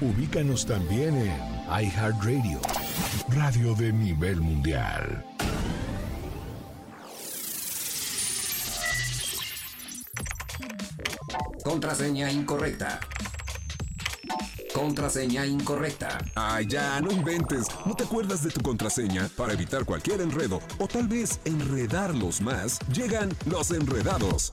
Ubícanos también en iHeartRadio, radio de nivel mundial. Contraseña incorrecta. Contraseña incorrecta. Ay, ya, no inventes. ¿No te acuerdas de tu contraseña? Para evitar cualquier enredo o tal vez enredarlos más, llegan los enredados.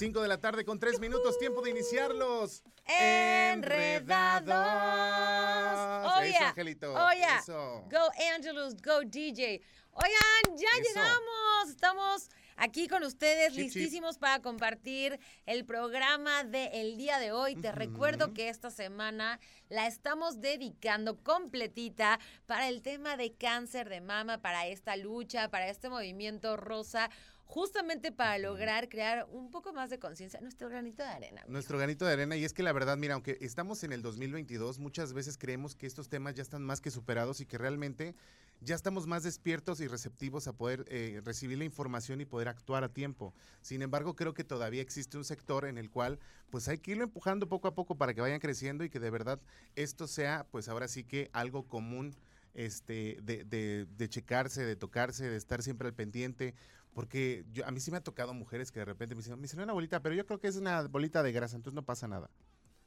5 de la tarde con 3 minutos, tiempo de iniciarlos. Enredados. Oh, Eso, yeah. Angelito. Oh, yeah. Eso. Go Angelus, go DJ. Oigan, ya Eso. llegamos. Estamos aquí con ustedes, Chip, chip. listísimos para compartir el programa del día de hoy. Te recuerdo que esta semana la estamos dedicando completita para el tema de cáncer de mama, para esta lucha, para este movimiento rosa. Justamente para lograr crear un poco más de conciencia, nuestro granito de arena. amigo. Nuestro granito de arena, y es que la verdad, mira, aunque estamos en el 2022, muchas veces creemos que estos temas ya están más que superados y que realmente ya estamos más despiertos y receptivos a poder eh, recibir la información y poder actuar a tiempo. Sin embargo, creo que todavía existe un sector en el cual pues hay que irlo empujando poco a poco para que vayan creciendo y que de verdad esto sea pues ahora sí que algo común este, de, de- de checarse, de tocarse, de estar siempre al pendiente. Porque yo, a mí sí me ha tocado mujeres que de repente me dicen, me dicen una bolita, pero yo creo que es una bolita de grasa, entonces no pasa nada.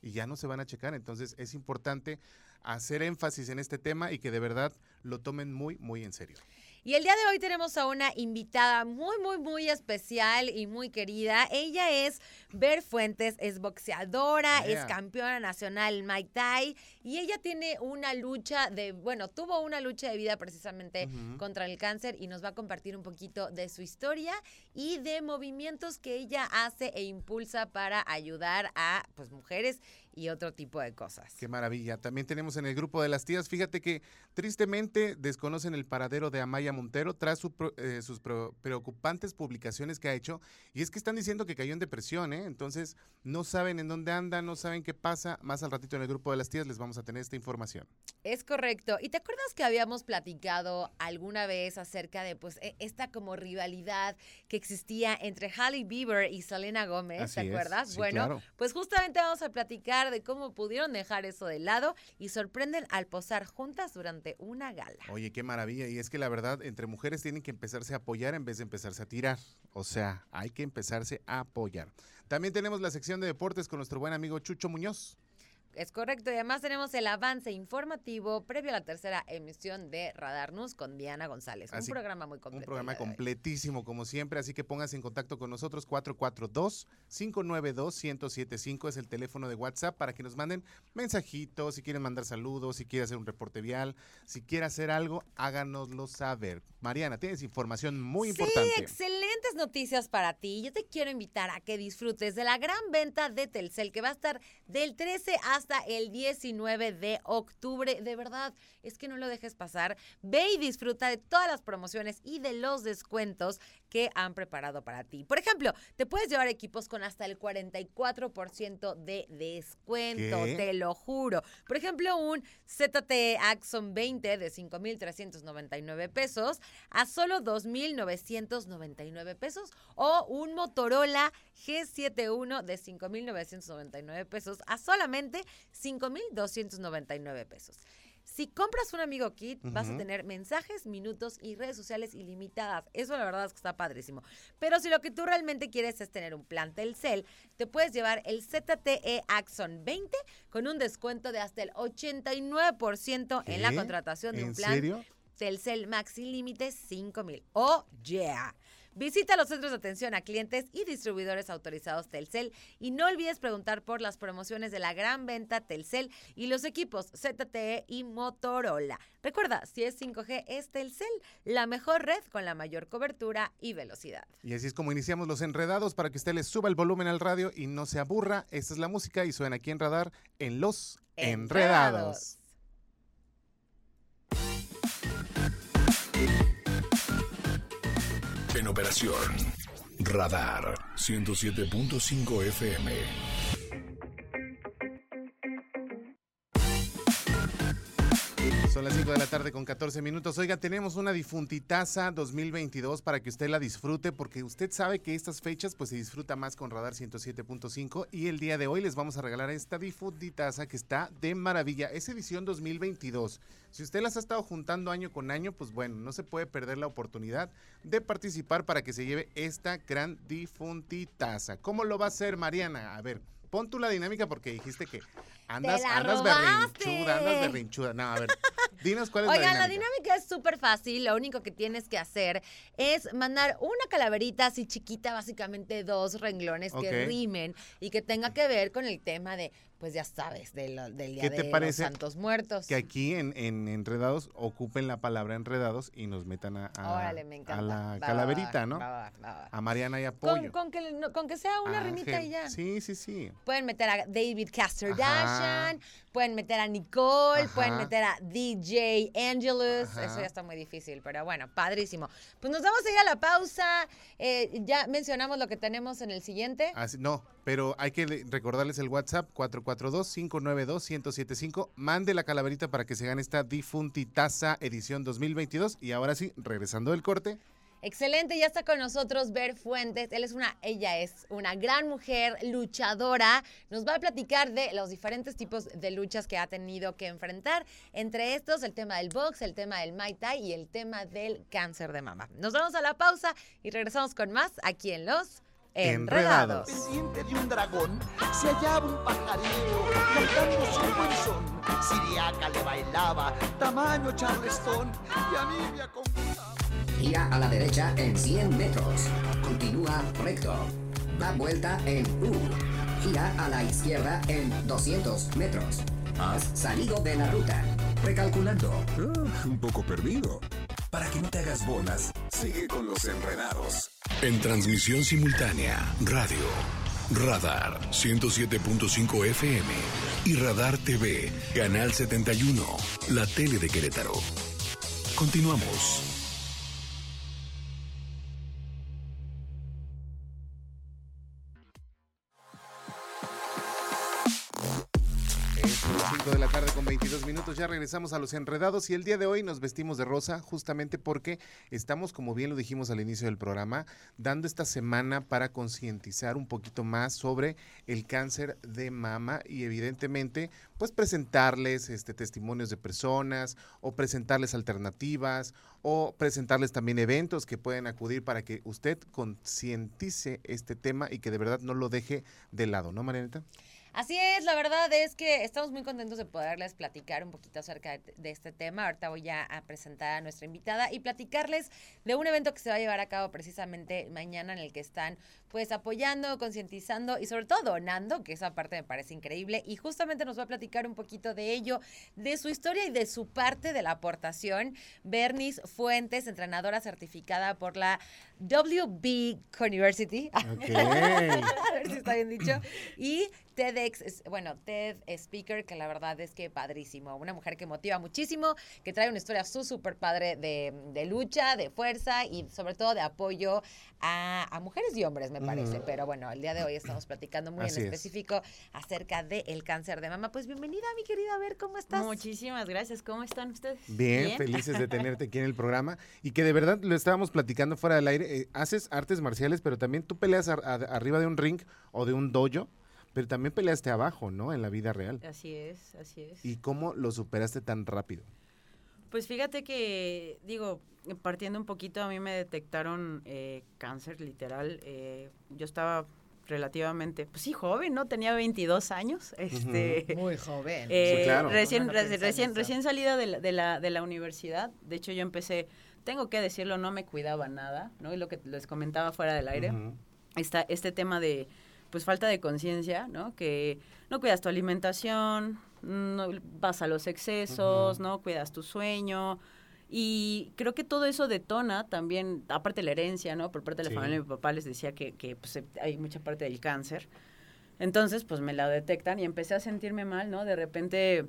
Y ya no se van a checar. Entonces es importante hacer énfasis en este tema y que de verdad lo tomen muy, muy en serio. Y el día de hoy tenemos a una invitada muy, muy, muy especial y muy querida. Ella es Ver Fuentes, es boxeadora, Yeah. es campeona nacional Mike Tai y ella tiene una lucha de, bueno, tuvo una lucha de vida precisamente contra el cáncer y nos va a compartir un poquito de su historia y de movimientos que ella hace e impulsa para ayudar a pues mujeres y otro tipo de cosas. Qué maravilla. También tenemos en el grupo de las tías, fíjate que tristemente desconocen el paradero de Amaya Montero tras su eh, sus preocupantes publicaciones que ha hecho. Y es que están diciendo que cayó en depresión, ¿eh? Entonces no saben en dónde anda, no saben qué pasa. Más al ratito en el grupo de las tías les vamos a tener esta información. Es correcto. ¿Y te acuerdas que habíamos platicado alguna vez acerca de pues e- esta como rivalidad que existía entre Halle Bieber y Selena Gómez? Así ¿Te acuerdas? sí, bueno, claro. pues justamente vamos a platicar de cómo pudieron dejar eso de lado y sorprenden al posar juntas durante una gala. Oye, qué maravilla. Y es que la verdad, entre mujeres tienen que empezarse a apoyar en vez de empezarse a tirar. O sea, hay que empezarse a apoyar. También tenemos la sección de deportes con nuestro buen amigo Chucho Muñoz. Es correcto. Y además tenemos el avance informativo previo a la tercera emisión de Radar News con Diana González. Así- un programa muy completo. Un programa completísimo, como siempre. Así que pónganse en contacto con nosotros. 442-592-1075 es el teléfono de WhatsApp para que nos manden mensajitos. Si quieren mandar saludos, si quieren hacer un reporte vial, si quieren hacer algo, háganoslo saber. Mariana, tienes información muy Sí, importante. excelentes noticias para ti. Yo te quiero invitar a que disfrutes de la gran venta de Telcel que va a estar del 13 hasta el 19 de octubre. De verdad, es que no lo dejes pasar. Ve y disfruta de todas las promociones y de los descuentos que han preparado para ti. Por ejemplo, te puedes llevar equipos con hasta el 44% de descuento, ¿Qué? te lo juro. Por ejemplo, un ZTE Axon 20 de 5,399 pesos a solo 2,999 pesos o un Motorola G71 de 5,999 pesos a solamente 5,299 pesos. Si compras un amigo kit, vas a tener mensajes, minutos y redes sociales ilimitadas. Eso la verdad es que está padrísimo. Pero si lo que tú realmente quieres es tener un plan Telcel, te puedes llevar el ZTE Axon 20 con un descuento de hasta el 89% en la contratación de un ¿En plan serio? Telcel Maxi Límite 5000. ¡Oh, yeah! Visita los centros de atención a clientes y distribuidores autorizados Telcel y no olvides preguntar por las promociones de la gran venta Telcel y los equipos ZTE y Motorola. Recuerda, si es 5G es Telcel, la mejor red con la mayor cobertura y velocidad. Y así es como iniciamos los enredados para que usted le suba el volumen al radio y no se aburra. Esta es la música y suena aquí en radar en los enredados. Operación. Radar 107.5 FM. Son las 5 de la tarde con 14 minutos. Oiga, tenemos una difuntitaza 2022 para que usted la disfrute, porque usted sabe que estas fechas pues se disfruta más con Radar 107.5 y el día de hoy les vamos a regalar esta difuntitaza que está de maravilla. Es edición 2022. Si usted las ha estado juntando año con año, pues bueno, no se puede perder la oportunidad de participar para que se lleve esta gran difuntitaza. ¿Cómo lo va a hacer Mariana? A ver, pon tú la dinámica porque dijiste que andas, la andas robaste. berrinchuda, andas berrinchuda. No, a ver, dinos cuál es Oigan, la la dinámica. dinámica es súper fácil. Lo único que tienes que hacer es mandar una calaverita así chiquita, básicamente dos renglones que rimen y que tenga que ver con el tema de, pues ya sabes, de lo- del día ¿Qué te de parece los santos muertos. Que aquí en, en Enredados ocupen la palabra Enredados y nos metan a, a- Órale, me encanta. a la Va, calaverita, va, ¿no? va. A Mariana y Con, apoyo. con que, con que sea una rimita y ya. Sí, sí, sí. Pueden meter a David Ajá. Pueden meter a Nicole, Ajá. pueden meter a DJ Angelus. Ajá. Eso ya está muy difícil, pero bueno, padrísimo. Pues nos vamos a ir a la pausa. Eh, ya mencionamos lo que tenemos en el siguiente. Así- no, pero hay que le- recordarles el WhatsApp 442-592-1075. Mande la calaverita para que se gane esta difuntitaza edición 2022. Y ahora sí, regresando del corte. Excelente, ya está con nosotros Ver Fuentes. Él es una, ella es una gran mujer luchadora. Nos va a platicar de los diferentes tipos de luchas que ha tenido que enfrentar. Entre estos, el tema del box, el tema del Muay Thai y el tema del cáncer de mama. Nos vamos a la pausa y regresamos con más aquí en Los Enredados. Pendiente de un dragón se hallaba un buen son. Siriaca le bailaba, tamaño charlestón, y a mí me. Gira a la derecha en 100 metros. Continúa recto. Da vuelta en U. Gira a la izquierda en 200 metros. Has salido de la ruta. Recalculando. Ah, un poco perdido. Para que no te hagas bolas, sigue con los enredados. En transmisión simultánea, radio, Radar 107.5 FM y Radar TV, Canal 71, la tele de Querétaro. Continuamos. Tarde con 22 minutos, ya regresamos a los enredados y el día de hoy nos vestimos de rosa justamente porque estamos, como bien lo dijimos al inicio del programa, dando esta semana para concientizar un poquito más sobre el cáncer de mama y evidentemente pues presentarles este, testimonios de personas o presentarles alternativas o presentarles también eventos que pueden acudir para que usted concientice este tema y que de verdad no lo deje de lado, ¿no, Marianita? Así es, la verdad es que estamos muy contentos de poderles platicar un poquito acerca de, de este tema. Ahorita voy ya a presentar a nuestra invitada y platicarles de un evento que se va a llevar a cabo precisamente mañana en el que están pues apoyando, concientizando y sobre todo donando, que esa parte me parece increíble. Y justamente nos va a platicar un poquito de ello, de su historia y de su parte de la aportación. Bernice Fuentes, entrenadora certificada por la WB University. Ok. a ver si está bien dicho. Y TEDx, bueno, TED Speaker, que la verdad es que padrísimo. Una mujer que motiva muchísimo, que trae una historia súper padre de, de lucha, de fuerza y sobre todo de apoyo a, a mujeres y hombres, me parece. Pero bueno, el día de hoy estamos platicando muy Así en es. específico acerca del cáncer de mama. Pues bienvenida, mi querida, a ver cómo estás. Muchísimas gracias. ¿Cómo están ustedes? Bien, felices de tenerte aquí en el programa y que de verdad lo estábamos platicando fuera del aire. eh, haces artes marciales, pero también tú peleas ar- a- arriba de un ring o de un dojo. Pero también peleaste abajo, ¿no? En la vida real. Así es, así es. ¿Y cómo lo superaste tan rápido? Pues fíjate que, digo, partiendo un poquito, a mí me detectaron eh, cáncer literal. Eh, yo estaba relativamente, pues sí, joven, ¿no? Tenía 22 años. Este, Muy joven. eh, Sí, claro. Recién, no recién, recién salida de la, de, la, de la universidad. De hecho, yo empecé, tengo que decirlo, no me cuidaba nada, ¿no? Y lo que les comentaba fuera del aire, está este tema de, pues, falta de conciencia, ¿no? Que no cuidas tu alimentación, no vas a los excesos. ¿no? Cuidas tu sueño. Y creo que todo eso detona también, aparte de la herencia, ¿no? Por parte de la Sí. familia de mi papá les decía que, que pues, hay mucha parte del cáncer. Entonces, pues me la detectan y empecé a sentirme mal, ¿no? De repente,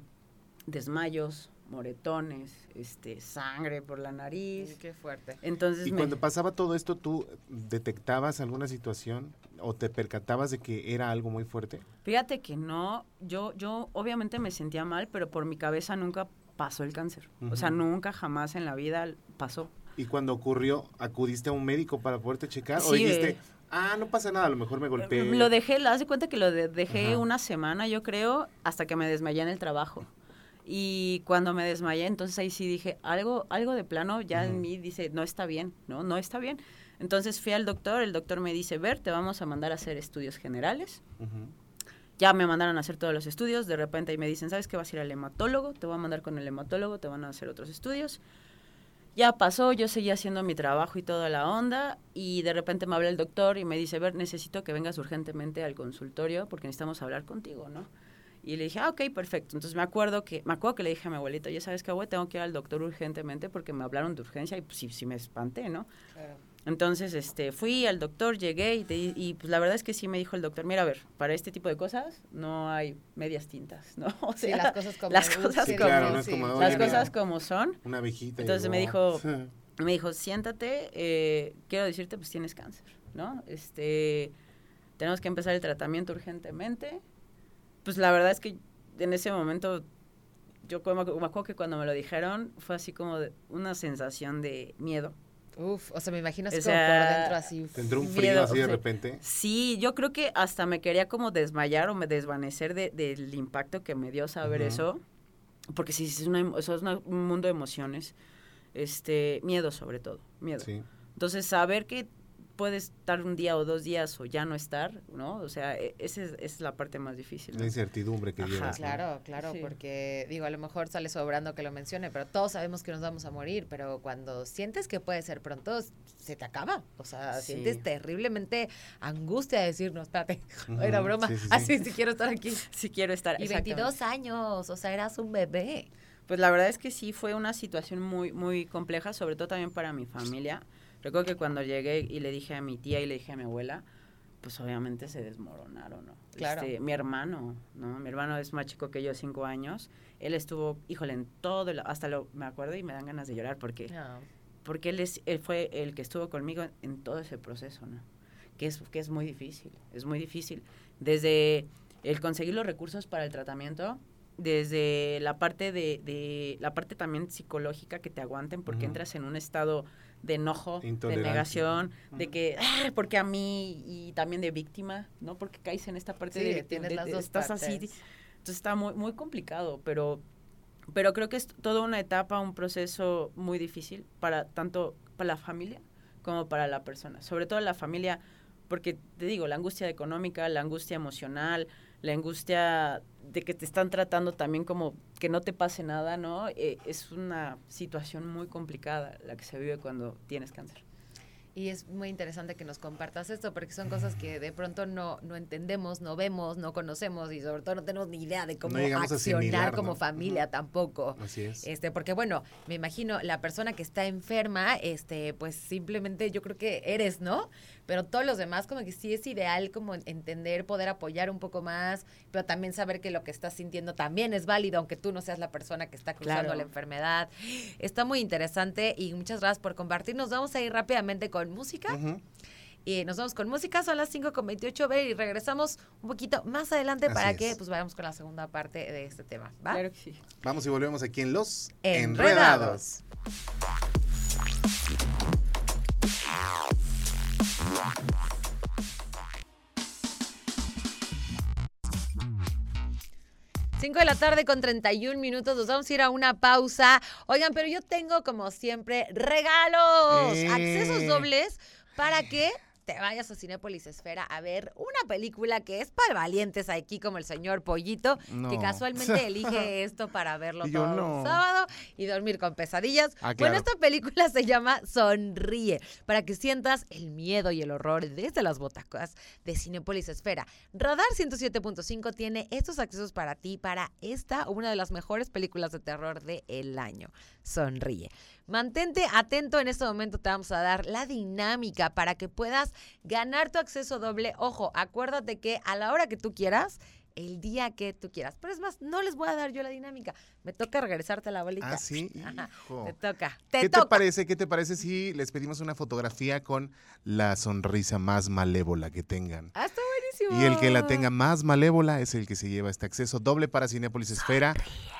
desmayos, moretones, este, sangre por la nariz. Qué fuerte. Entonces, Y me- cuando pasaba todo esto, ¿tú detectabas alguna situación o te percatabas de que era algo muy fuerte? Fíjate que no, yo, yo obviamente me sentía mal, pero por mi cabeza nunca pasó el cáncer. O sea, nunca jamás en la vida pasó. Y cuando ocurrió, ¿acudiste a un médico para poderte checar? ¿O dijiste, eh. ah, no pasa nada, a lo mejor me golpeé? Lo dejé, haz de cuenta que lo de- dejé Ajá. una semana, yo creo, hasta que me desmayé en el trabajo. Y cuando me desmayé, entonces ahí sí dije, algo, algo de plano ya en mí dice, no está bien, ¿no? No está bien. Entonces fui al doctor, el doctor me dice, ver, te vamos a mandar a hacer estudios generales. Ya me mandaron a hacer todos los estudios, de repente ahí me dicen, ¿sabes qué? Vas a ir al hematólogo, te voy a mandar con el hematólogo, te van a hacer otros estudios. Ya pasó, yo seguía haciendo mi trabajo y toda la onda, y de repente me habla el doctor y me dice, ver, necesito que vengas urgentemente al consultorio porque necesitamos hablar contigo, ¿no? Y le dije, ah, ok, perfecto. Entonces me acuerdo que, me acuerdo que le dije a mi abuelita, ya sabes abuela, tengo que ir al doctor urgentemente porque me hablaron de urgencia y pues sí, sí me espanté, ¿no? Entonces, este, fui al doctor, llegué y, te- y, pues la verdad es que sí me dijo el doctor, mira, a ver, para este tipo de cosas no hay medias tintas, ¿no? O Sí, las cosas como las cosas como- claro, no las cosas como son. Una abejita. Entonces me dijo, me dijo, siéntate, eh, quiero decirte, pues tienes cáncer, ¿no? Este, tenemos que empezar el tratamiento urgentemente. Pues la verdad es que en ese momento, yo me acuerdo que cuando me lo dijeron, fue así como de una sensación de miedo. Uf, o sea, me imagino así O como por sea, dentro así. ¿Te entró un frío miedo, así de o sea, repente? Sí, yo creo que hasta me quería como desmayar o me desvanecer de- del impacto que me dio saber eso, porque sí, sí es, una, eso es una- un mundo de emociones, este, miedo sobre todo, miedo. Sí. Entonces, saber que puedes estar un día o dos días o ya no estar, ¿no? O sea, e- esa es, esa es la parte más difícil. La incertidumbre que Ajá. llevas. ¿no? Claro, claro, Sí. porque digo, a lo mejor sale sobrando que lo mencione, pero todos sabemos que nos vamos a morir, pero cuando sientes que puede ser pronto, se te acaba. O sea, Sí. sientes terriblemente angustia de decir, no, espérate, era broma, sí, sí, sí. así sí quiero estar aquí. Sí quiero estar. Y exactamente. 22 años, o sea, eras un bebé. Pues la verdad es que sí fue una situación muy, muy compleja, sobre todo también para mi familia. Recuerdo que cuando llegué y le dije a mi tía y le dije a mi abuela, pues obviamente se desmoronaron, ¿no? Claro. Este, mi hermano, ¿no? Mi hermano es más chico que yo, cinco años. Él estuvo, híjole, en todo, el- hasta lo, me acuerdo y me dan ganas de llorar porque, porque él, es, él fue el que estuvo conmigo en todo ese proceso, ¿no? Que es, que es muy difícil, es muy difícil. Desde el conseguir los recursos para el tratamiento, desde la parte de, de la parte también psicológica que te aguanten porque entras en un estado de enojo, de negación, de que "Ah, porque a mí y también de víctima, ¿no? Porque caes en esta parte Sí, de, tienes de- las de- dos estás así, entonces está muy muy complicado, pero pero creo que es toda una etapa, un proceso muy difícil para tanto para la familia como para la persona, sobre todo la familia, porque te digo, la angustia económica, la angustia emocional, la angustia de que te están tratando también como que no te pase nada, ¿no? Eh, es una situación muy complicada la que se vive cuando tienes cáncer. Y es muy interesante que nos compartas esto, porque son cosas que de pronto no, no entendemos, no vemos, no conocemos y sobre todo no tenemos ni idea de cómo No accionar asimilar, como ¿no? familia tampoco. Así es. Este, porque bueno, me imagino la persona que está enferma, este, pues simplemente yo creo que eres, ¿no? Pero todos los demás como que sí es ideal como entender, poder apoyar un poco más, pero también saber que lo que estás sintiendo también es válido, aunque tú no seas la persona que está cruzando Claro. la enfermedad. Está muy interesante y muchas gracias por compartir. Nos vamos a ir rápidamente con música. Y nos vamos con música, son las 5 con 28, ver, y regresamos un poquito más adelante para que es. pues vayamos con la segunda parte de este tema, ¿va? Claro que sí. Vamos y volvemos aquí en Los Enredados. Enredados. 5 de la tarde con 31 minutos. Nos vamos a ir a una pausa. Oigan, pero yo tengo, como siempre, regalos. Eh. Accesos dobles para que te vayas a Cinépolis Esfera a ver una película que es para valientes aquí, como el señor Pollito, que casualmente elige esto para verlo todo no. sábado y dormir con pesadillas. Ah, Bueno, esta película se llama Sonríe, para que sientas el miedo y el horror desde las botacas de Cinépolis Esfera. Radar 107.5 tiene estos accesos para ti, para esta, una de las mejores películas de terror del año. Sonríe. Mantente atento, en este momento te vamos a dar la dinámica para que puedas ganar tu acceso doble. Ojo, acuérdate que a la hora que tú quieras, el día que tú quieras. Pero es más, no les voy a dar yo la dinámica. Me toca regresarte la bolita. Ah, sí, hijo. Te toca. Te ¿Qué toca. te parece? ¿Qué te parece si les pedimos una fotografía con la sonrisa más malévola que tengan? Ah, está buenísimo. Y el que la tenga más malévola es el que se lleva este acceso doble para Cinépolis Esfera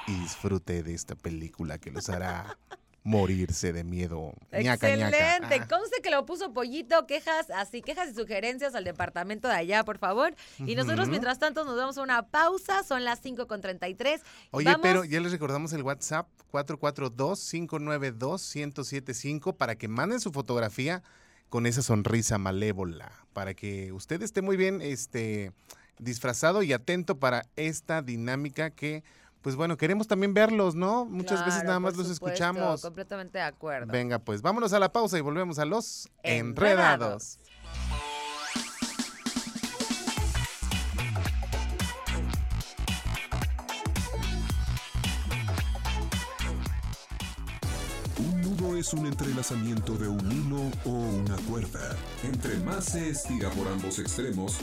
y disfrute de esta película que los hará morirse de miedo. Ñaca, ñaca. Excelente. Ah. Conste que lo puso Pollito. Quejas, así, quejas y sugerencias al departamento de allá, por favor. Y nosotros, mientras tanto, nos damos una pausa. Son las 5.33. Oye, Vamos- pero ya les recordamos el WhatsApp 442-592-1075 para que manden su fotografía con esa sonrisa malévola, para que usted esté muy bien este, disfrazado y atento para esta dinámica que, pues bueno, queremos también verlos, ¿no? Muchas veces nada más los supuesto, escuchamos. Completamente de acuerdo. Venga, pues vámonos a la pausa y volvemos a los Enredados. enredados. Es un entrelazamiento de un hilo o una cuerda. Entre más se estira por ambos extremos,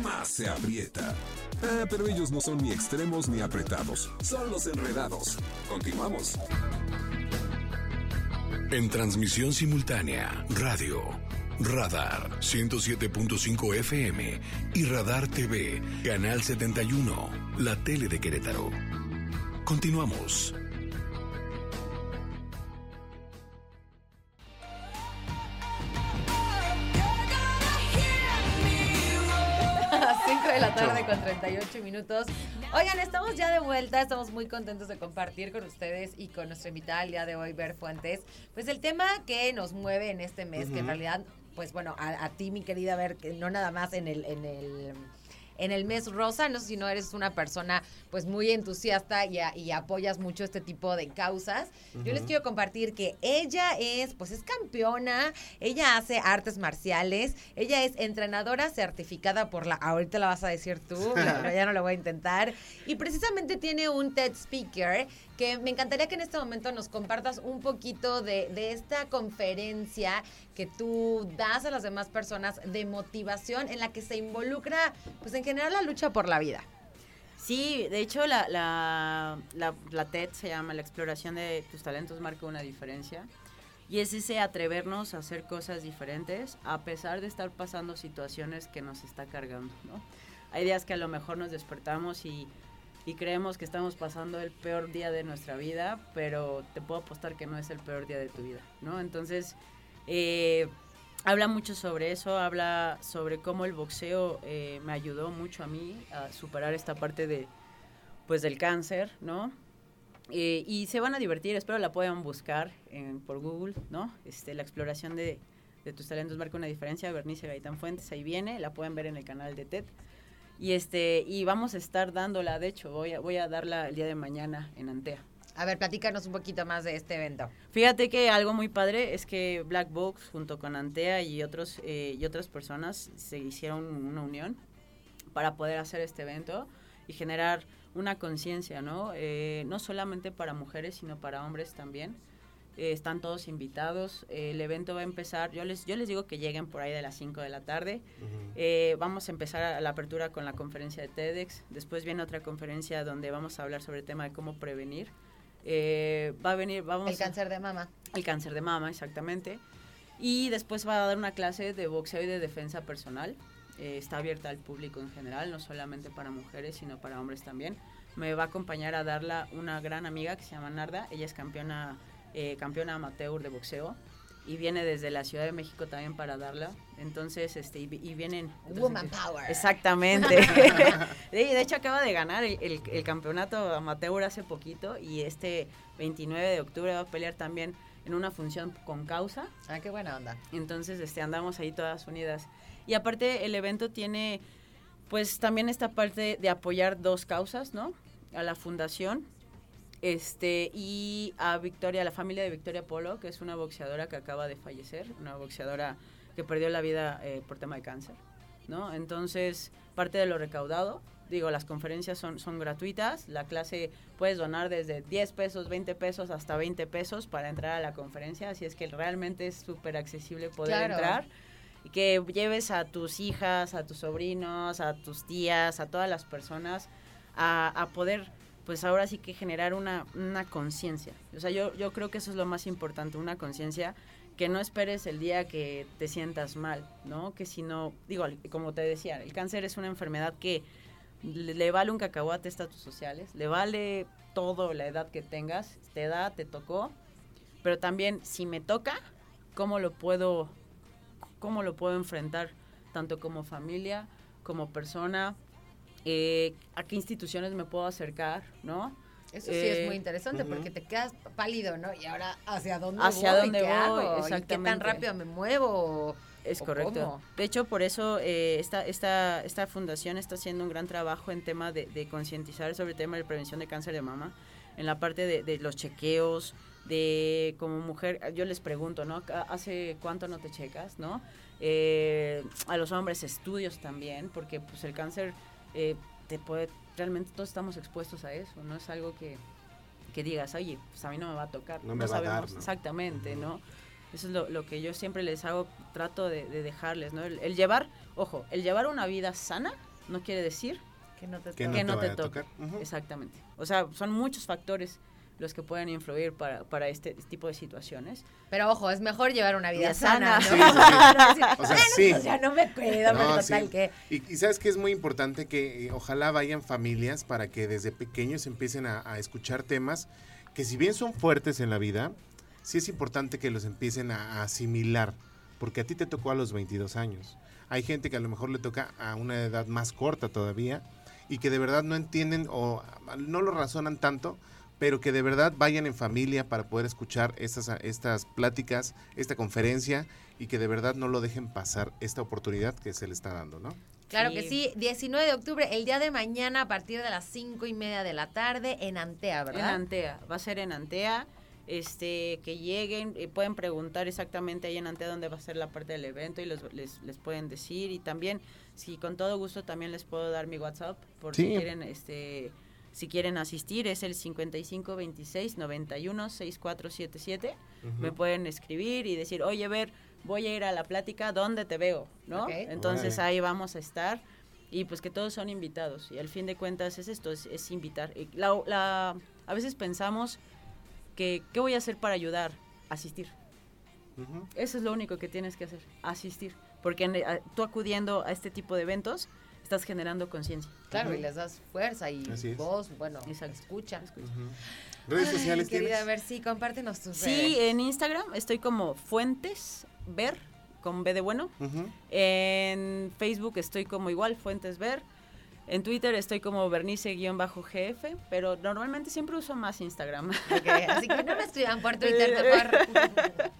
más se aprieta. Ah, pero ellos no son ni extremos ni apretados, son los enredados. Continuamos. En transmisión simultánea, radio, Radar 107.5 FM y Radar TV, Canal 71, la tele de Querétaro. Continuamos. De la tarde con 38 minutos. Oigan, estamos ya de vuelta, estamos muy contentos de compartir con ustedes y con nuestra invitada el día de hoy, Ver Fuentes, pues el tema que nos mueve en este mes, que en realidad, pues bueno, a, a ti, mi querida Ver, que no nada más en el, en el en el mes rosa, no sé si no eres una persona pues muy entusiasta y, a- y apoyas mucho este tipo de causas. Yo les quiero compartir que ella es pues es campeona, ella hace artes marciales, ella es entrenadora certificada por la, ahorita la vas a decir tú, la- ya no lo voy a intentar, y precisamente tiene un TED Speaker que me encantaría que en este momento nos compartas un poquito de, de esta conferencia que tú das a las demás personas de motivación en la que se involucra, pues en general, la lucha por la vida. Sí, de hecho la, la, la, la TED se llama La exploración de tus talentos marca una diferencia. Y es ese atrevernos a hacer cosas diferentes a pesar de estar pasando situaciones que nos está cargando, ¿no? Hay días que a lo mejor nos despertamos y, y creemos que estamos pasando el peor día de nuestra vida, pero te puedo apostar que no es el peor día de tu vida, ¿no? Entonces, eh, habla mucho sobre eso, habla sobre cómo el boxeo eh, me ayudó mucho a mí a superar esta parte de, pues, del cáncer, ¿no? Eh, y se van a divertir, espero la puedan buscar en- por Google, ¿no? Este, la exploración de, de tus talentos marca una diferencia, Bernice Gaitán Fuentes, ahí viene, la pueden ver en el canal de TED. Y, este, y vamos a estar dándola, de hecho, voy a, voy a darla el día de mañana en Antea. A ver, platícanos un poquito más de este evento. Fíjate que algo muy padre es que Black Box junto con Antea y otros eh, y otras personas se hicieron una unión para poder hacer este evento y generar una conciencia, ¿no? Eh, no solamente para mujeres, sino para hombres también. Eh, están todos invitados. Eh, el evento va a empezar. Yo les, yo les digo que lleguen por ahí de las 5 de la tarde. Eh, vamos a empezar a la apertura con la conferencia de TEDx. Después viene otra conferencia donde vamos a hablar sobre el tema de cómo prevenir. Eh, va a venir, vamos El cáncer de mama. el cáncer de mama, exactamente. Y después va a dar una clase de boxeo y de defensa personal. Eh, está abierta al público en general, no solamente para mujeres, sino para hombres también. Me va a acompañar a darla una gran amiga que se llama Narda. Ella es campeona, eh, campeona amateur de boxeo. Y viene desde la Ciudad de México también para darla. Entonces, este, y, y vienen... Woman Power. Exactamente. de, de hecho, acaba de ganar el, el- el campeonato amateur hace poquito y este 29 de octubre va a pelear también en una función con causa. Ah, qué buena onda. Entonces, este, andamos ahí todas unidas. Y aparte, el evento tiene, pues, también esta parte de apoyar dos causas, ¿no? A la fundación, este, y a Victoria, la familia de Victoria Polo, que es una boxeadora que acaba de fallecer, una boxeadora que perdió la vida eh, por tema de cáncer, ¿no? Entonces, parte de lo recaudado, digo, las conferencias son, son gratuitas, la clase puedes donar desde 10 pesos, 20 pesos hasta 20 pesos para entrar a la conferencia, así es que realmente es súper accesible poder Claro. entrar y que lleves a tus hijas, a tus sobrinos, a tus tías, a todas las personas a, a poder, pues ahora sí que generar una, una conciencia. O sea, yo, yo creo que eso es lo más importante, una conciencia que no esperes el día que te sientas mal, ¿no? Que si no, digo, como te decía, el cáncer es una enfermedad que le, le vale un cacahuate estatus sociales, le vale todo la edad que tengas, te da, te tocó, pero también si me toca, ¿cómo lo puedo, cómo lo puedo enfrentar, tanto como familia, como persona, eh, a qué instituciones me puedo acercar, ¿no? Eso sí Eh, es muy interesante ujú. porque te quedas pálido, ¿no? Y ahora, ¿hacia dónde ¿Hacia voy? dónde ¿Qué voy? hago? ¿Y qué tan rápido me muevo? Es ¿O correcto. cómo? De hecho, por eso eh, esta, esta, esta fundación está haciendo un gran trabajo en tema de, de concientizar sobre el tema de prevención de cáncer de mama, en la parte de, de los chequeos, de como mujer, yo les pregunto, ¿no? ¿Ca- ¿Hace cuánto no te checas, no? Eh, a los hombres estudios también, porque pues el cáncer eh, te puede, realmente todos estamos expuestos a eso, no es algo que, que digas, oye, pues a mí no me va a tocar, No me va a dar, sabemos ¿no? exactamente. ¿no? Eso es lo, lo que yo siempre les hago, trato de, de dejarles, ¿no? El, el llevar, ojo, el llevar una vida sana no quiere decir Que no te Que toca. que no no te te, vaya a toque. tocar. Exactamente. O sea, son muchos factores los que pueden influir para, para este tipo de situaciones. Pero ojo, es mejor llevar una vida sana, sana. ¿no? Sí, sí, sí. No decir, O sea, "Bueno, sí. pues ya no me cuido, No, pero sí. total que... Y, y sabes que es muy importante que eh, ojalá vayan familias para que desde pequeños empiecen a, a escuchar temas que si bien son fuertes en la vida, sí es importante que los empiecen a, a asimilar, porque a ti te tocó a los 22 años. Hay gente que a lo mejor le toca a una edad más corta todavía y que de verdad no entienden o no lo razonan tanto, pero que de verdad vayan en familia para poder escuchar estas, estas pláticas, esta conferencia y que de verdad no lo dejen pasar esta oportunidad que se le está dando, ¿no? Claro Sí. que sí, 19 de octubre, el día de mañana a partir de las 5 y media de la tarde en Antea, En ¿verdad? Antea, va a ser en Antea. Este, que lleguen, eh, pueden preguntar exactamente ahí en Antea dónde va a ser la parte del evento y los- les, les pueden decir. Y también, si con todo gusto, también les puedo dar mi WhatsApp por si quieren, este, si quieren asistir, es el 55 26 91 6477. Me pueden escribir y decir, oye, ver, voy a ir a la plática, ¿dónde te veo? ¿No? Entonces ahí vamos a estar y pues que todos son invitados y al fin de cuentas es esto, es, es invitar. Y La, la- a veces pensamos que, ¿qué voy a hacer para ayudar? Asistir. Eso es lo único que tienes que hacer, asistir. Porque en- a- tú acudiendo a este tipo de eventos, estás generando conciencia. Claro, y les das fuerza y Así es. voz, bueno, Exacto. escucha. Ujú. ¿Redes Ay, sociales querida, tienes? a ver, sí, compártenos tus Sí, redes. en Instagram estoy como Fuentes Ver, con B de bueno. En Facebook estoy como igual, Fuentes Ver. En Twitter estoy como Bernice-GF, pero normalmente siempre uso más Instagram. Así que no me escriban por Twitter, por favor.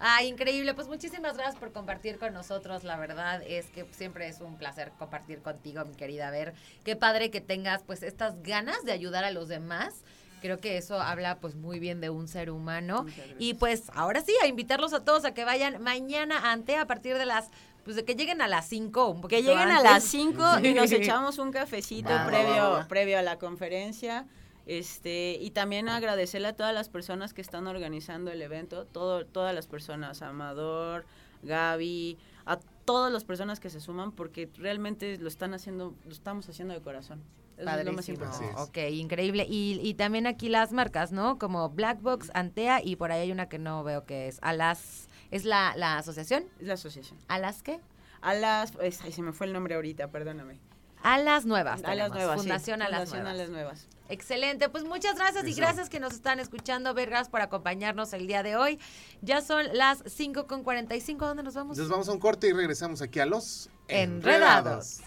Ay, increíble. Pues muchísimas gracias por compartir con nosotros. La verdad es que siempre es un placer compartir contigo, mi querida Ver. Qué padre que tengas pues estas ganas de ayudar a los demás. Creo que eso habla pues muy bien de un ser humano. Y pues ahora sí, a invitarlos a todos a que vayan mañana ante a partir de las pues de que lleguen a las 5 un poquito Que lleguen a las 5 y nos echamos un cafecito va, previo, va, va. previo a la conferencia. Este, y también agradecerle a todas las personas que están organizando el evento, todo, todas las personas, Amador, Gaby, a todas las personas que se suman, porque realmente lo están haciendo, lo estamos haciendo de corazón. Eso es lo más importante. Ok, increíble. Y, y también aquí las marcas, ¿no? Como Black Box, Antea y por ahí hay una que no veo que es Alas. ¿Es la, la asociación? Es la asociación. ¿Alas qué? A las, es- ay, se me fue el nombre ahorita, perdóname. Alas Nuevas. A las tenemos. nuevas. sí. Fundación Alas Fundación nuevas. Excelente, pues muchas gracias y gracias que nos están escuchando, Vergas, por acompañarnos el día de hoy. Ya son las 5 con 45, ¿dónde nos vamos? Nos vamos a un corte y regresamos aquí a los Enredados.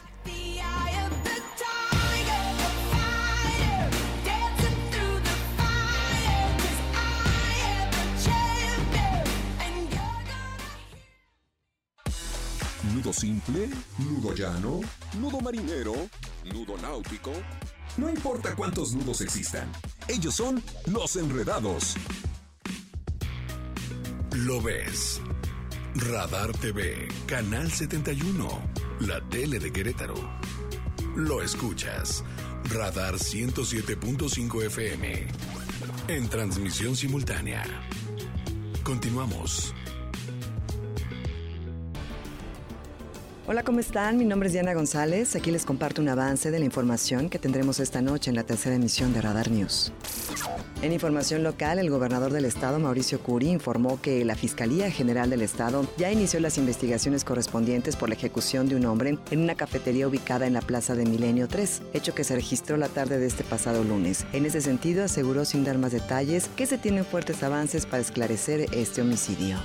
Nudo simple, nudo llano, nudo marinero, nudo náutico. No importa cuántos nudos existan, ellos son los enredados. Lo ves. Radar TV, Canal 71, la tele de Querétaro. Lo escuchas. Radar 107.5 FM. En transmisión simultánea. Continuamos. Hola, ¿cómo están? Mi nombre es Diana González. Aquí les comparto un avance de la información que tendremos esta noche en la tercera emisión de Radar News. En información local, el gobernador del estado, Mauricio Curi, informó que la Fiscalía General del Estado ya inició las investigaciones correspondientes por la ejecución de un hombre en una cafetería ubicada en la Plaza de Milenio 3, hecho que se registró la tarde de este pasado lunes. En ese sentido, aseguró sin dar más detalles que se tienen fuertes avances para esclarecer este homicidio.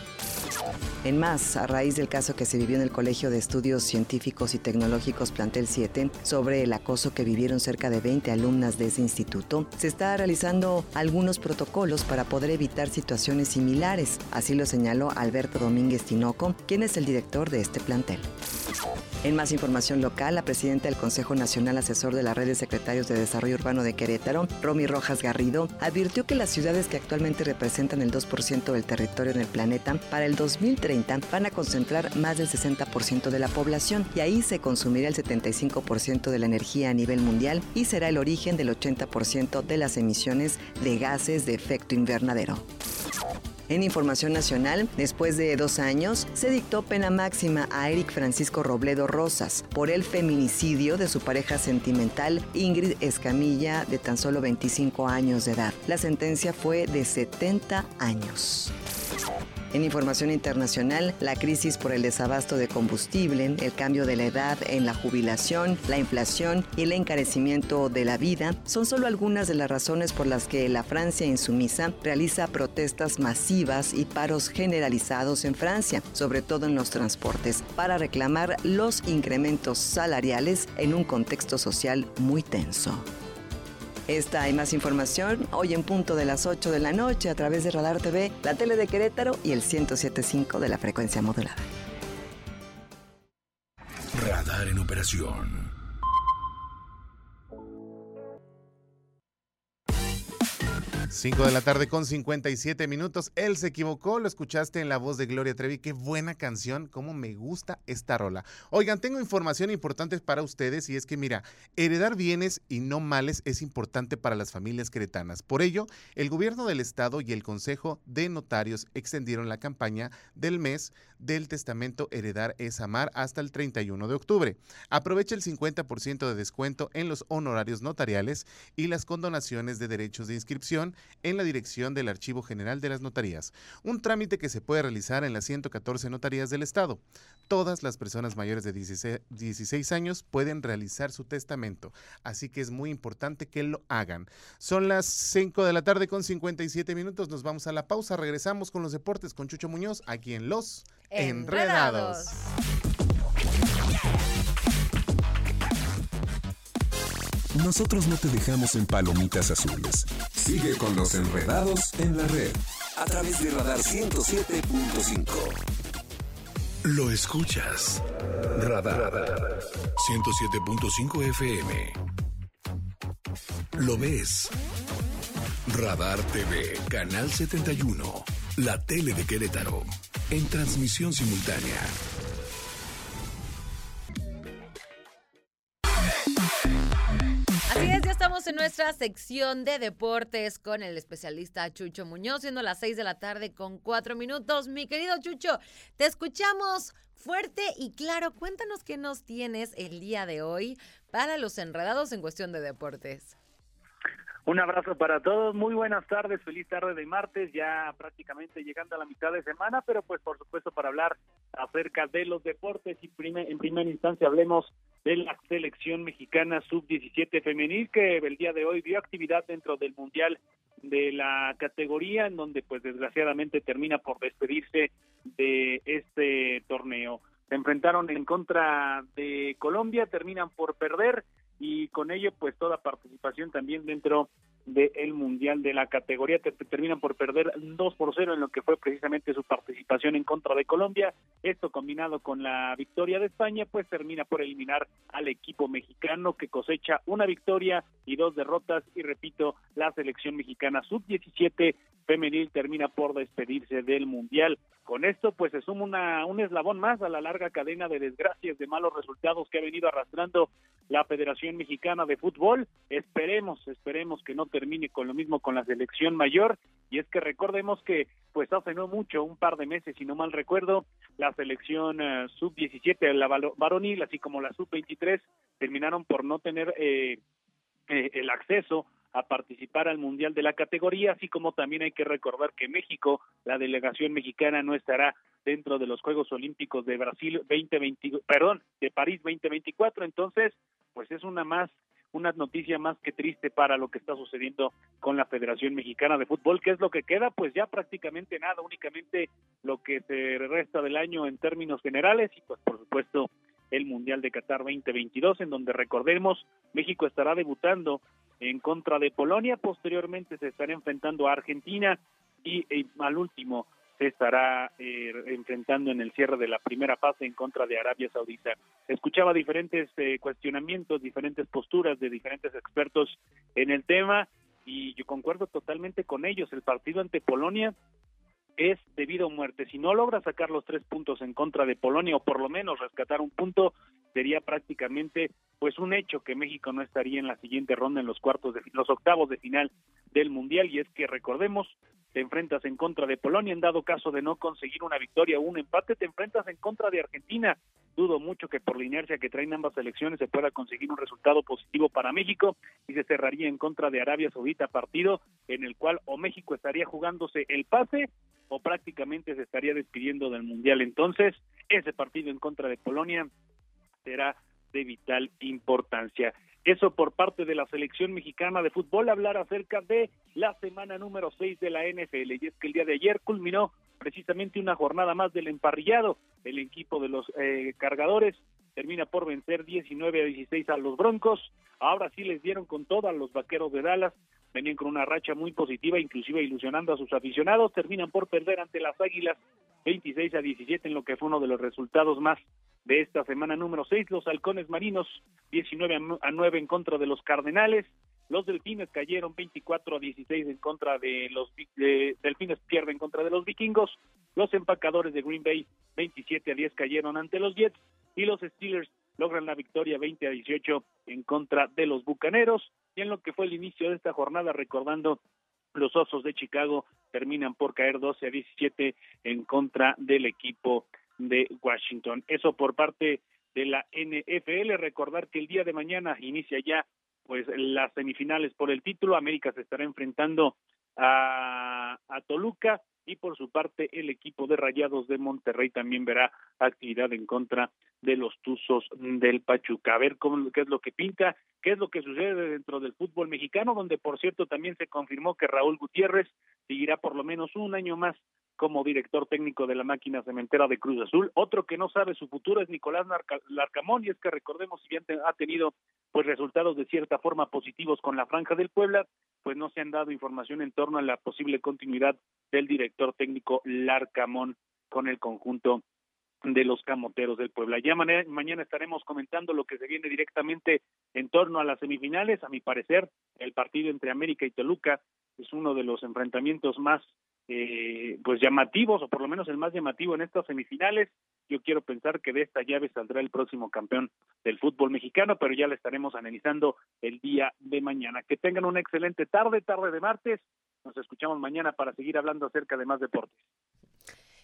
En más, a raíz del caso que se vivió en el Colegio de Estudios Científicos y Tecnológicos Plantel 7 sobre el acoso que vivieron cerca de 20 alumnas de ese instituto, se está realizando algunos protocolos para poder evitar situaciones similares. Así lo señaló Alberto Domínguez Tinoco, quien es el director de este plantel. En más información local, la presidenta del Consejo Nacional Asesor de la Red de Secretarios de Desarrollo Urbano de Querétaro, Romy Rojas Garrido, advirtió que las ciudades que actualmente representan el 2% del territorio en el planeta, para el 2030 van a concentrar más del 60% de la población y ahí se consumirá el 75% de la energía a nivel mundial y será el origen del 80% de las emisiones de gases de efecto invernadero. En información nacional, después de dos años, se dictó pena máxima a Eric Francisco Robledo Rosas por el feminicidio de su pareja sentimental Ingrid Escamilla de tan solo 25 años de edad. La sentencia fue de 70 años. En información internacional, la crisis por el desabasto de combustible, el cambio de la edad en la jubilación, la inflación y el encarecimiento de la vida son solo algunas de las razones por las que la Francia insumisa realiza protestas masivas y paros generalizados en Francia, sobre todo en los transportes, para reclamar los incrementos salariales en un contexto social muy tenso. Esta y más información hoy en punto de las 8 de la noche a través de Radar TV, la tele de Querétaro y el 107.5 de la frecuencia modulada. Radar en operación. Cinco de la tarde con 57 minutos. Él se equivocó, lo escuchaste en la voz de Gloria Trevi. Qué buena canción, cómo me gusta esta rola. Oigan, tengo información importante para ustedes y es que mira, heredar bienes y no males es importante para las familias queretanas. Por ello, el gobierno del estado y el Consejo de Notarios extendieron la campaña del mes del testamento Heredar es Amar hasta el 31 de octubre. Aprovecha el 50% de descuento en los honorarios notariales y las condonaciones de derechos de inscripción en la dirección del Archivo General de las Notarías, un trámite que se puede realizar en las 114 notarías del Estado. Todas las personas mayores de 16, 16 años pueden realizar su testamento, así que es muy importante que lo hagan. Son las 5 de la tarde con 57 minutos, nos vamos a la pausa, regresamos con los deportes con Chucho Muñoz aquí en Los Enredados. Nosotros no te dejamos en palomitas azules. Sigue con los enredados en la red a través de Radar 107.5. Lo escuchas. Radar. 107.5 FM. Lo ves. Radar TV, Canal 71. La tele de Querétaro. En transmisión simultánea. Así es, ya estamos en nuestra sección de deportes con el especialista Chucho Muñoz, siendo las 6 de la tarde con 4 minutos. Mi querido Chucho, te escuchamos fuerte y claro. Cuéntanos qué nos tienes el día de hoy para los enredados en cuestión de deportes. Un abrazo para todos, muy buenas tardes, feliz tarde de martes, ya prácticamente llegando a la mitad de semana, pero pues por supuesto para hablar acerca de los deportes y en primera instancia hablemos de la selección mexicana sub-17 femenil que el día de hoy dio actividad dentro del Mundial de la categoría en donde pues desgraciadamente termina por despedirse de este torneo. Se enfrentaron en contra de Colombia, terminan por perder y con ello pues toda participación también dentro del Mundial de la categoría. terminan por perder 2 por 0 en lo que fue precisamente su participación en contra de Colombia. Esto combinado con la victoria de España, pues termina por eliminar al equipo mexicano que cosecha una victoria y dos derrotas. Y repito, la selección mexicana sub-17 femenil termina por despedirse del Mundial. Con esto, pues se suma una, un eslabón más a la larga cadena de desgracias, de malos resultados que ha venido arrastrando la Federación Mexicana de Fútbol. Esperemos, esperemos que no termine con lo mismo con la selección mayor. Y es que recordemos que, pues hace no mucho, un par de meses, si no mal recuerdo, la selección eh, sub-17, la varonil, así como la sub-23, terminaron por no tener eh, eh, el acceso a participar al Mundial de la categoría, así como también hay que recordar que México, la delegación mexicana no estará dentro de los Juegos Olímpicos de Brasil 2020, perdón, de París 2024, entonces, pues es una más una noticia más que triste para lo que está sucediendo con la Federación Mexicana de Fútbol, que es lo que queda, pues ya prácticamente nada, únicamente lo que se resta del año en términos generales y pues por supuesto el Mundial de Qatar 2022, en donde recordemos México estará debutando en contra de Polonia, posteriormente se estará enfrentando a Argentina y, al último se estará eh, enfrentando en el cierre de la primera fase en contra de Arabia Saudita. Escuchaba diferentes eh, cuestionamientos, diferentes posturas de diferentes expertos en el tema y yo concuerdo totalmente con ellos. El partido ante Polonia es debido a muerte. Si no logra sacar los tres puntos en contra de Polonia o por lo menos rescatar un punto, sería prácticamente pues un hecho que México no estaría en la siguiente ronda en los cuartos de los octavos de final del mundial y es que recordemos te enfrentas en contra de Polonia en dado caso de no conseguir una victoria o un empate te enfrentas en contra de Argentina. Dudo mucho que por la inercia que traen ambas selecciones se pueda conseguir un resultado positivo para México y se cerraría en contra de Arabia Saudita partido en el cual o México estaría jugándose el pase o prácticamente se estaría despidiendo del mundial. Entonces ese partido en contra de Polonia será de vital importancia. Eso por parte de la selección mexicana de fútbol, hablar acerca de la semana número 6 de la NFL. Y es que el día de ayer culminó precisamente una jornada más del emparrillado. El equipo de los eh, cargadores termina por vencer 19 a 16 a los Broncos. Ahora sí les dieron con todo a los vaqueros de Dallas. Venían con una racha muy positiva, inclusive ilusionando a sus aficionados. Terminan por perder ante las Águilas 26 a 17 en lo que fue uno de los resultados más de esta semana número 6. Los halcones marinos 19 a 9 en contra de los cardenales. Los delfines cayeron 24 a 16 en contra de los delfines pierden en contra de los vikingos. Los empacadores de Green Bay 27 a 10 cayeron ante los Jets y los Steelers logran la victoria 20 a 18 en contra de los Bucaneros. Y en lo que fue el inicio de esta jornada, recordando los Osos de Chicago terminan por caer 12 a 17 en contra del equipo de Washington. Eso por parte de la NFL. Recordar que el día de mañana inicia ya pues las semifinales por el título. América se estará enfrentando a, a Toluca y por su parte el equipo de Rayados de Monterrey también verá actividad en contra de los Tuzos del Pachuca. A ver cómo, qué es lo que pinta, qué es lo que sucede dentro del fútbol mexicano, donde por cierto también se confirmó que Raúl Gutiérrez seguirá por lo menos un año más como director técnico de la máquina cementera de Cruz Azul. Otro que no sabe su futuro es Nicolás Larcamón, y es que recordemos, si bien ha tenido pues resultados de cierta forma positivos con la Franja del Puebla, pues no se han dado información en torno a la posible continuidad del director técnico Larcamón con el conjunto de los camoteros del Puebla. Ya mañana estaremos comentando lo que se viene directamente en torno a las semifinales. A mi parecer, el partido entre América y Toluca es uno de los enfrentamientos más eh, pues llamativos o por lo menos el más llamativo en estas semifinales. Yo quiero pensar que de esta llave saldrá el próximo campeón del fútbol mexicano, pero ya la estaremos analizando el día de mañana. Que tengan una excelente tarde, tarde de martes. Nos escuchamos mañana para seguir hablando acerca de más deportes.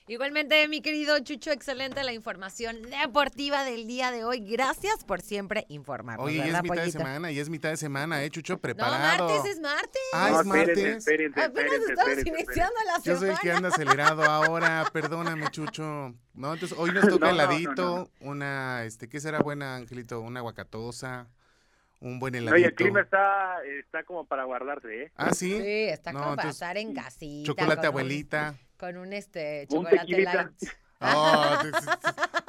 Igualmente, mi querido Chucho, excelente la información deportiva del día de hoy. Gracias por siempre informarnos. Oye, ya ¿verdad, es mitad de semana, ya es mitad de semana, ¿eh, Chucho? No, Preparado. martes es martes. Ah, No, es espérense, martes. espérense, Apenas espérense, estamos espérense, iniciando la Yo soy semana. el que anda acelerado ahora, perdóname, Chucho. No, entonces hoy nos toca No, no, heladito, una, este, ¿qué será buena, Angelito? Una aguacatosa, un buen No, heladito. y el clima está, está como para guardarse, ¿eh? Ah, sí. Sí, está No, como para entonces, estar en casita. Chocolate un- abuelita. Con un este Un chocolate tequilita. light. Oh,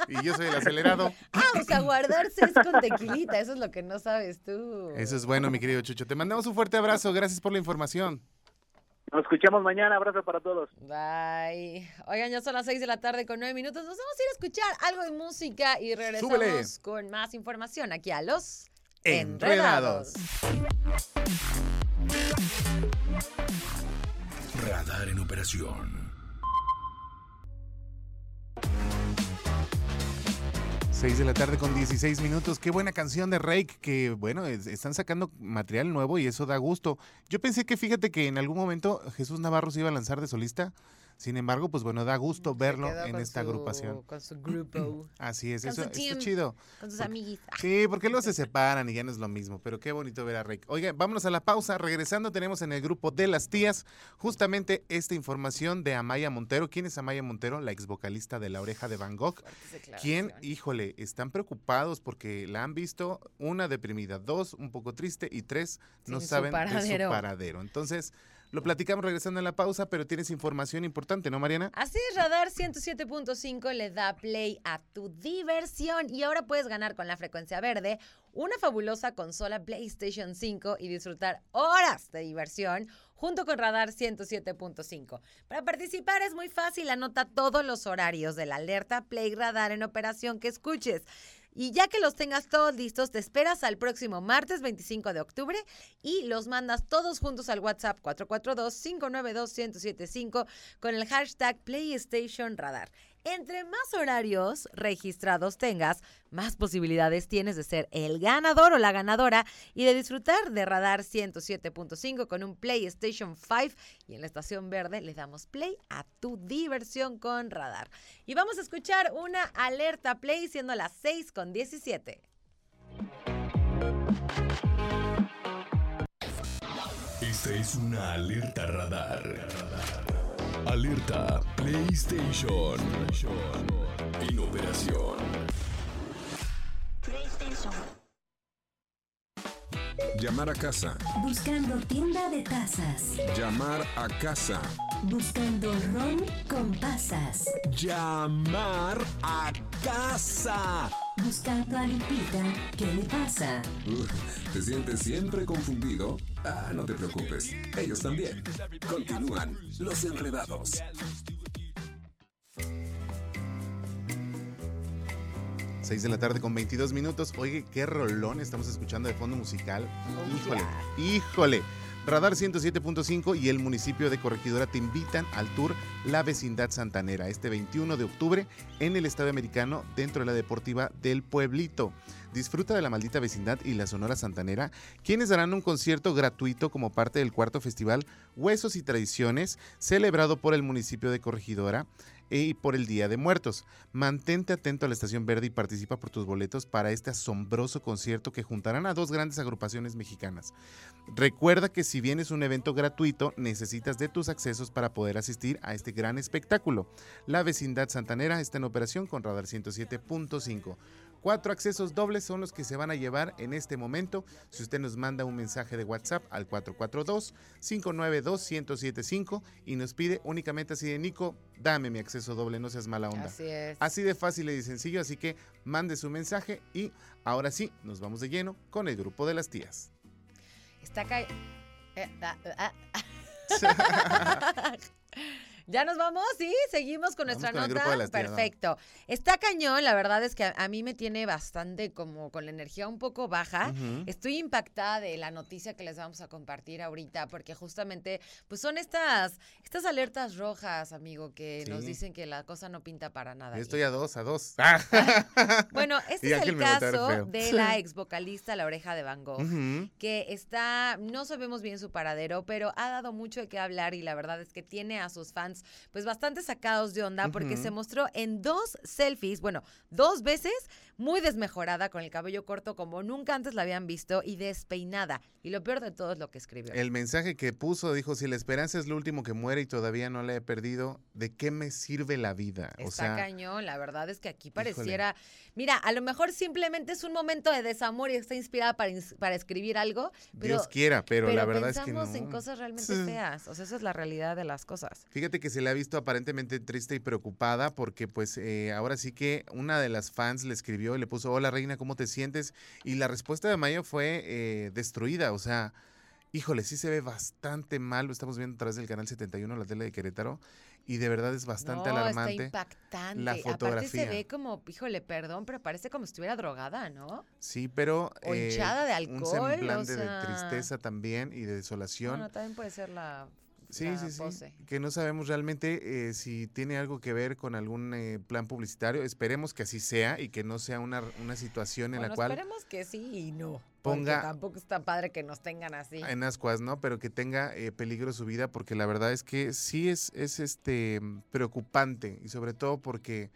te- y yo soy el acelerado. Ah, o sea, guardarse es con tequilita, eso es lo que no sabes tú. Eso es bueno, mi querido Chucho. Te mandamos un fuerte abrazo, gracias por la información. Nos escuchamos mañana, abrazo para todos. Bye. Oigan, ya son las 6 de la tarde con 9 minutos. Nos vamos a ir a escuchar algo de música y regresamos Súbele. con más información aquí a los Enredados. Enredados. Radar en operación. 6 de la tarde con 16 minutos. Qué buena canción de Rake, que bueno, es- están sacando material nuevo y eso da gusto. Yo pensé que fíjate que en algún momento Jesús Navarro se iba a lanzar de solista. Sin embargo, pues bueno, da gusto Se verlo en esta su- agrupación. Con su grupo, Así es, con eso team. chido. con sus. Ah, Sí, porque luego se separan y ya no es lo mismo, pero qué bonito ver a Rake. Oiga, vámonos a la pausa. Regresando, tenemos en el grupo de las tías justamente esta información de Amaya Montero. ¿Quién es Amaya Montero? La ex vocalista de La Oreja de Van Gogh. fuertes ¿Quién, declaraciones. híjole, están preocupados porque la han visto, una deprimida, dos, un poco triste y tres, no Sin su saben de su paradero. Entonces, lo platicamos regresando en la pausa, pero tienes información importante, ¿no, Mariana? Así es, Radar 107.5 le da play a tu diversión y ahora puedes ganar con la frecuencia verde una fabulosa consola PlayStation 5 y disfrutar horas de diversión junto con Radar 107.5. Para participar es muy fácil, anota todos los horarios de la alerta Play Radar en operación que escuches. Y ya que los tengas todos listos, te esperas al próximo martes 25 de octubre y los mandas todos juntos al WhatsApp 442-592-1075 con el hashtag PlayStation Radar. Entre más horarios registrados tengas, más posibilidades tienes de ser el ganador o la ganadora y de disfrutar de Radar 107.5 con un PlayStation 5 y en la estación verde le damos play a tu diversión con Radar. Y vamos a escuchar una alerta play siendo las 6 con 17. Esta es una alerta radar. Alerta PlayStation. En operación. Llamar a casa. Buscando tienda de tazas. Llamar a casa. Buscando ron con pasas. Llamar a casa. Buscando a Lupita. ¿Qué le pasa? Uf, ¿Te sientes siempre confundido? Ah, no te preocupes. Ellos también. Continúan los enredados. Seis de la tarde con 22 minutos. Oye, qué rolón estamos escuchando de fondo musical. Híjole, híjole. Radar 107.5 y el municipio de Corregidora te invitan al tour La Vecindad Santanera este 21 de octubre en el Estadio Americano dentro de la Deportiva del Pueblito. Disfruta de la maldita vecindad y la Sonora Santanera, quienes darán un concierto gratuito como parte del cuarto festival Huesos y Tradiciones, celebrado por el municipio de Corregidora y por el Día de Muertos. Mantente atento a la Estación Verde y participa por tus boletos para este asombroso concierto que juntarán a dos grandes agrupaciones mexicanas. Recuerda que si bien es un evento gratuito, necesitas de tus accesos para poder asistir a este gran espectáculo. La vecindad santanera está en operación con Radar 107.5. Cuatro accesos dobles son los que se van a llevar en este momento. Si usted nos manda un mensaje de WhatsApp al 442-592-1075 y nos pide únicamente así de Nico, dame mi acceso doble, no seas mala onda. Así es. Así de fácil y sencillo, así que mande su mensaje y ahora sí, nos vamos de lleno con el grupo de las tías. Está acá. Ya nos vamos, sí, seguimos con Vamos nuestra con nota. tías, Perfecto. Está cañón, la verdad es que a, a mí me tiene bastante como con la energía un poco baja. Ujú. Estoy impactada de la noticia que les vamos a compartir ahorita, porque justamente, pues son estas, estas alertas rojas, amigo, que nos Sí. dicen que la cosa no pinta para nada. Yo estoy a dos, a dos. Bueno, este Y es el caso de la ex vocalista La Oreja de Van Gogh Ujú. que está, no sabemos bien su paradero, pero ha dado mucho de qué hablar y la verdad es que tiene a sus fans fans pues bastante sacados de onda porque se mostró en dos selfies, bueno, dos veces muy desmejorada con el cabello corto como nunca antes la habían visto y despeinada. Y lo peor de todo es lo que escribió. El mensaje que puso dijo, si la esperanza es lo último que muere y todavía no la he perdido, ¿de qué me sirve la vida? Está o sea, cañón, la verdad es que aquí pareciera, mira, a lo mejor simplemente es un momento de desamor y está inspirada para, para escribir algo, pero, Dios quiera, pero, la verdad es que no. pensamos en cosas realmente feas, o sea, esa es la realidad de las cosas. Fíjate que se le ha visto aparentemente triste y preocupada porque pues eh, ahora sí que una de las fans le escribió y le puso, hola reina, ¿cómo te sientes? Y la respuesta de Mayo fue eh, destruida, o sea, híjole, sí se ve bastante mal, lo estamos viendo a través del canal 71, la tele de Querétaro, y de verdad es bastante no, alarmante. está impactante. la Aparte se fotografía. ve como, híjole, perdón, pero parece como si estuviera drogada, ¿no? Sí, pero O eh, hinchada de un alcohol, o semblante sea- de tristeza también y de desolación. Bueno, también puede ser la, Sí, la sí, sí. pose. Que no sabemos realmente eh, si tiene algo que ver con algún eh, plan publicitario. Esperemos que así sea y que no sea una, una situación en Bueno, la cual esperemos que sí y no. ponga- Porque tampoco está padre que nos tengan así. en ascuas, ¿no? Pero que tenga eh, peligro su vida, porque la verdad es que sí es, es este preocupante y sobre todo porque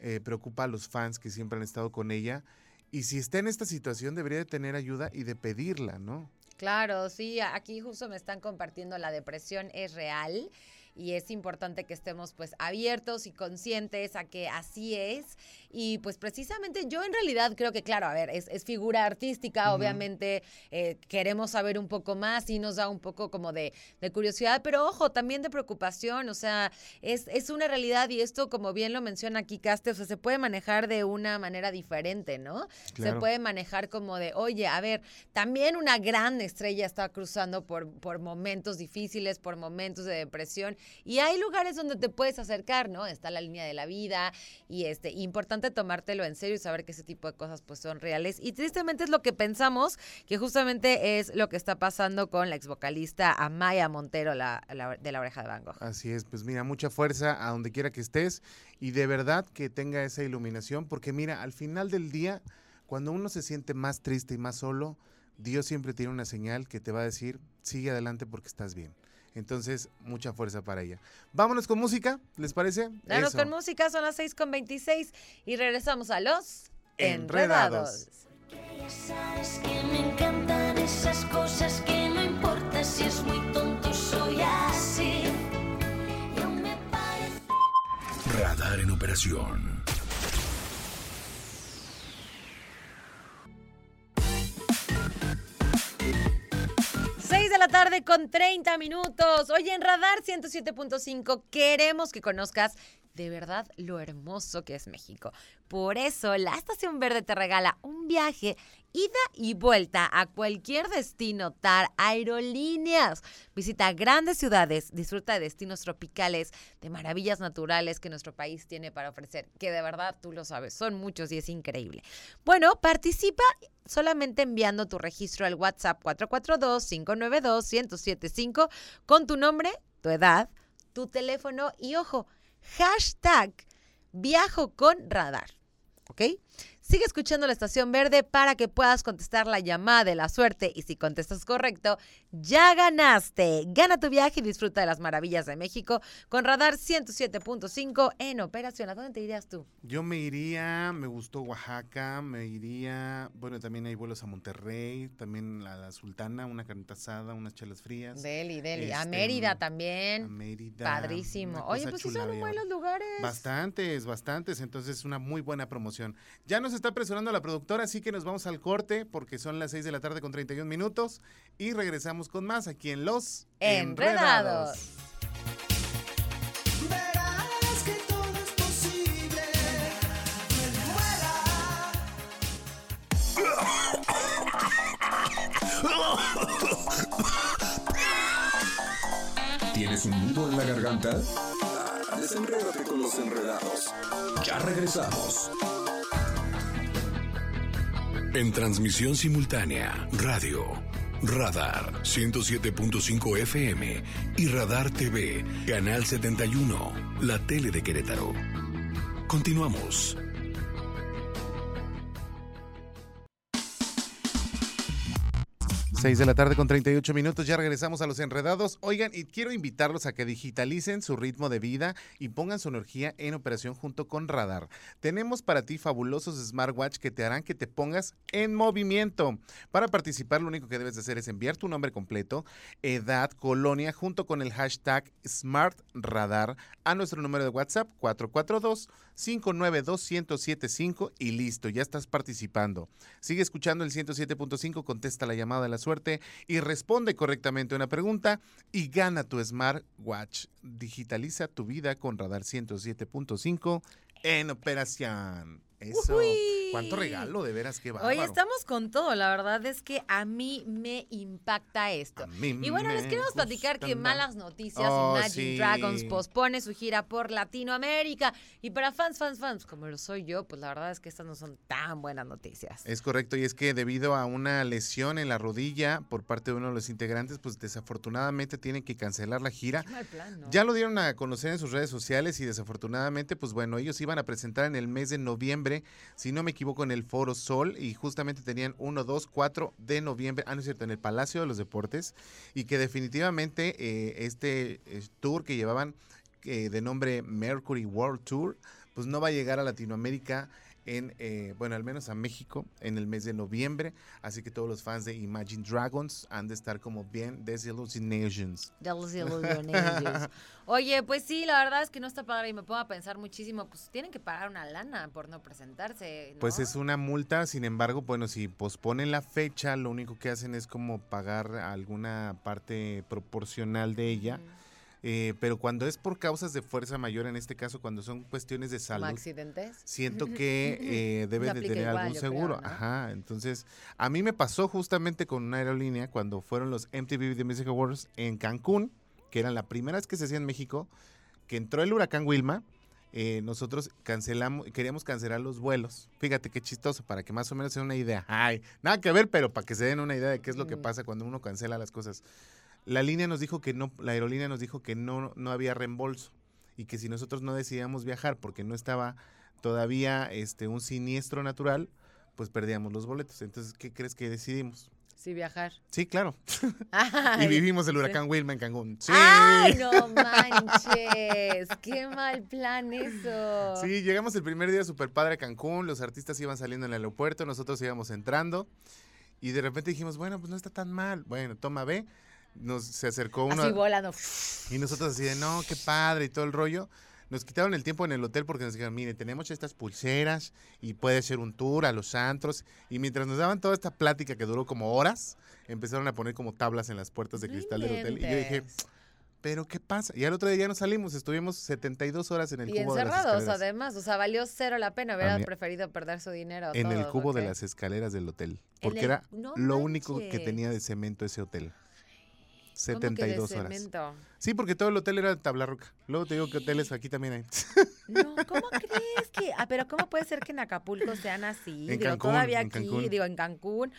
eh, preocupa a los fans que siempre han estado con ella. Y si está en esta situación, debería de tener ayuda y de pedirla, ¿no? Claro, sí, aquí justo me están compartiendo la depresión es real y es importante que estemos pues abiertos y conscientes a que así es y pues precisamente yo en realidad creo que claro, a ver, es, es figura artística, obviamente eh, queremos saber un poco más y nos da un poco como de, de curiosidad, pero ojo, también de preocupación, o sea, es, es una realidad y esto como bien lo menciona aquí Caste, o sea, se puede manejar de una manera diferente, ¿no? Se puede manejar como de, oye, a ver, también una gran estrella está cruzando por, por momentos difíciles, por momentos de depresión, y hay lugares donde te puedes acercar, ¿no? Está la línea de la vida, y este, importante tomártelo en serio y saber que ese tipo de cosas pues son reales. Y tristemente es lo que pensamos, que justamente es lo que está pasando con la ex vocalista Amaya Montero, la- de la oreja de Van Gogh. Así es, pues mira, mucha fuerza a donde quiera que estés y de verdad que tenga esa iluminación, porque mira, al final del día, cuando uno se siente más triste y más solo, Dios siempre tiene una señal que te va a decir, sigue adelante porque estás bien. Entonces, mucha fuerza para ella. Vámonos con música, ¿les parece? Eso. con música, son las 6 con 26 y regresamos a los Enredados. Enredados. Ya sabes que me encantan esas cosas que no importa si es muy tonto, soy así. Y aún me parece. Radar en operación. Con 30 minutos. Oye, en Radar 107.5 queremos que conozcas de verdad lo hermoso que es México. Por eso, la Estación Verde te regala un viaje ida y vuelta a cualquier destino TAR Aerolíneas. Visita grandes ciudades, disfruta de destinos tropicales, de maravillas naturales que nuestro país tiene para ofrecer, que de verdad tú lo sabes, son muchos y es increíble. Bueno, participa solamente enviando tu registro al WhatsApp 442-592-1075 con tu nombre, tu edad, tu teléfono y ojo, hashtag viajo con radar. ¿Ok? Sigue escuchando la estación verde para que puedas contestar la llamada de la suerte y si contestas correcto, ya ganaste. Gana tu viaje y disfruta de las maravillas de México con Radar 107.5 en operación. ¿A dónde te irías tú? Yo me iría, me gustó Oaxaca, me iría, bueno, también hay vuelos a Monterrey, también a la Sultana, una carnita asada, unas chelas frías. Deli, Deli. a Este, Mérida también. a Mérida, Padrísimo. Oye, pues sí son buenos lugares. Bastantes, bastantes. Entonces, una muy buena promoción. Ya nos está presionando la productora, así que nos vamos al corte porque son las 6 de la tarde con 31 minutos y regresamos con más aquí en Los Enredados. Verás que todo es posible. ¿Tienes un nudo en la garganta? Ah, Desenrédate con los enredados. Ya regresamos. En transmisión simultánea, radio, Radar 107.5 FM y Radar TV, Canal 71, la tele de Querétaro. Continuamos. 6 de la tarde con 38 minutos, ya regresamos a los enredados. Oigan, y quiero invitarlos a que digitalicen su ritmo de vida y pongan su energía en operación junto con Radar. Tenemos para ti fabulosos smartwatch que te harán que te pongas en movimiento. Para participar, lo único que debes de hacer es enviar tu nombre completo, edad, colonia, junto con el hashtag SmartRadar a nuestro número de WhatsApp 442 592 1075 y listo, ya estás participando. Sigue escuchando el 107.5, contesta la llamada de la suerte y responde correctamente una pregunta y gana tu smartwatch. Digitaliza tu vida con Radar 107.5 en operación. Eso. Ujuy. ¿Cuánto regalo? De veras, qué bárbaro. Hoy estamos con todo, la verdad es que a mí me impacta esto. A mí Y bueno, les queremos platicar que Malas Noticias, Oh, Imagine sí. Dragons pospone su gira por Latinoamérica. Y para fans, fans, fans, como lo soy yo, pues la verdad es que estas no son tan buenas noticias. Es correcto, y es que debido a una lesión en la rodilla por parte de uno de los integrantes, pues desafortunadamente tienen que cancelar la gira. Qué mal plan, ¿no? Ya lo dieron a conocer en sus redes sociales y desafortunadamente, pues bueno, ellos iban a presentar en el mes de noviembre, si no me equivoco, en el Foro Sol y justamente tenían 1, 2, 4 de noviembre, ah, no es cierto, en el Palacio de los Deportes y que definitivamente eh, este eh, tour que llevaban eh, de nombre Mercury World Tour, pues no va a llegar a Latinoamérica en, eh, bueno, al menos a México en el mes de noviembre, así que todos los fans de Imagine Dragons han de estar como bien desilusionations. Delusionations. Oye, pues sí, la verdad es que no está padre y me pongo a pensar muchísimo, pues tienen que pagar una lana por no presentarse. ¿no? Pues es una multa, sin embargo, bueno, si posponen la fecha, lo único que hacen es como pagar alguna parte proporcional de ella. Eh, pero cuando es por causas de fuerza mayor, en este caso, cuando son cuestiones de ¿Como salud, accidentes? siento que eh, deben de tener igual, algún creo, seguro. ¿no? Ajá, entonces a mí me pasó justamente con una aerolínea cuando fueron los MTV The Music Awards en Cancún, que eran la primera vez que se hacía en México, que entró el huracán Wilma. eh, nosotros cancelamos, queríamos cancelar los vuelos. Fíjate qué chistoso, para que más o menos se den una idea. Ay, nada que ver, pero para que se den una idea de qué es lo que Mm. pasa cuando uno cancela las cosas. La línea nos dijo que no, la aerolínea nos dijo que no, no había reembolso y que si nosotros no decidíamos viajar porque no estaba todavía este un siniestro natural, pues perdíamos los boletos. Entonces, ¿qué crees que decidimos? Sí, viajar. Sí, claro. Ay, y vivimos el huracán Wilma en Cancún. Sí. ¡Ay, no manches! ¡Qué mal plan eso! Sí, llegamos el primer día super padre a Cancún, los artistas iban saliendo en el aeropuerto, nosotros íbamos entrando y de repente dijimos, bueno, pues no está tan mal. Bueno, toma, ve. Nos se acercó uno Así volando. y nosotros así de, no, qué padre y todo el rollo. Nos quitaron el tiempo en el hotel porque nos dijeron, mire, tenemos estas pulseras y puede ser un tour a los antros. Y mientras nos daban toda esta plática que duró como horas, empezaron a poner como tablas en las puertas de cristal del hotel. Y yo dije, pero ¿qué pasa? Y al otro día ya no salimos, estuvimos 72 horas en el Y cubo de las encerrados, escaleras. además. O sea, valió cero la pena. Hubiera preferido perder su dinero. En el cubo de las escaleras del hotel. Porque el- era no lo único que tenía de cemento ese hotel. ¿Cómo que de 72 horas. Sí, porque todo el hotel era tabla roca. Luego te digo que hoteles aquí también hay. No, ¿cómo crees que? Ah, pero ¿cómo puede ser que en Acapulco sean así? En digo, Cancún, todavía en aquí, Cancún. digo, en Cancún.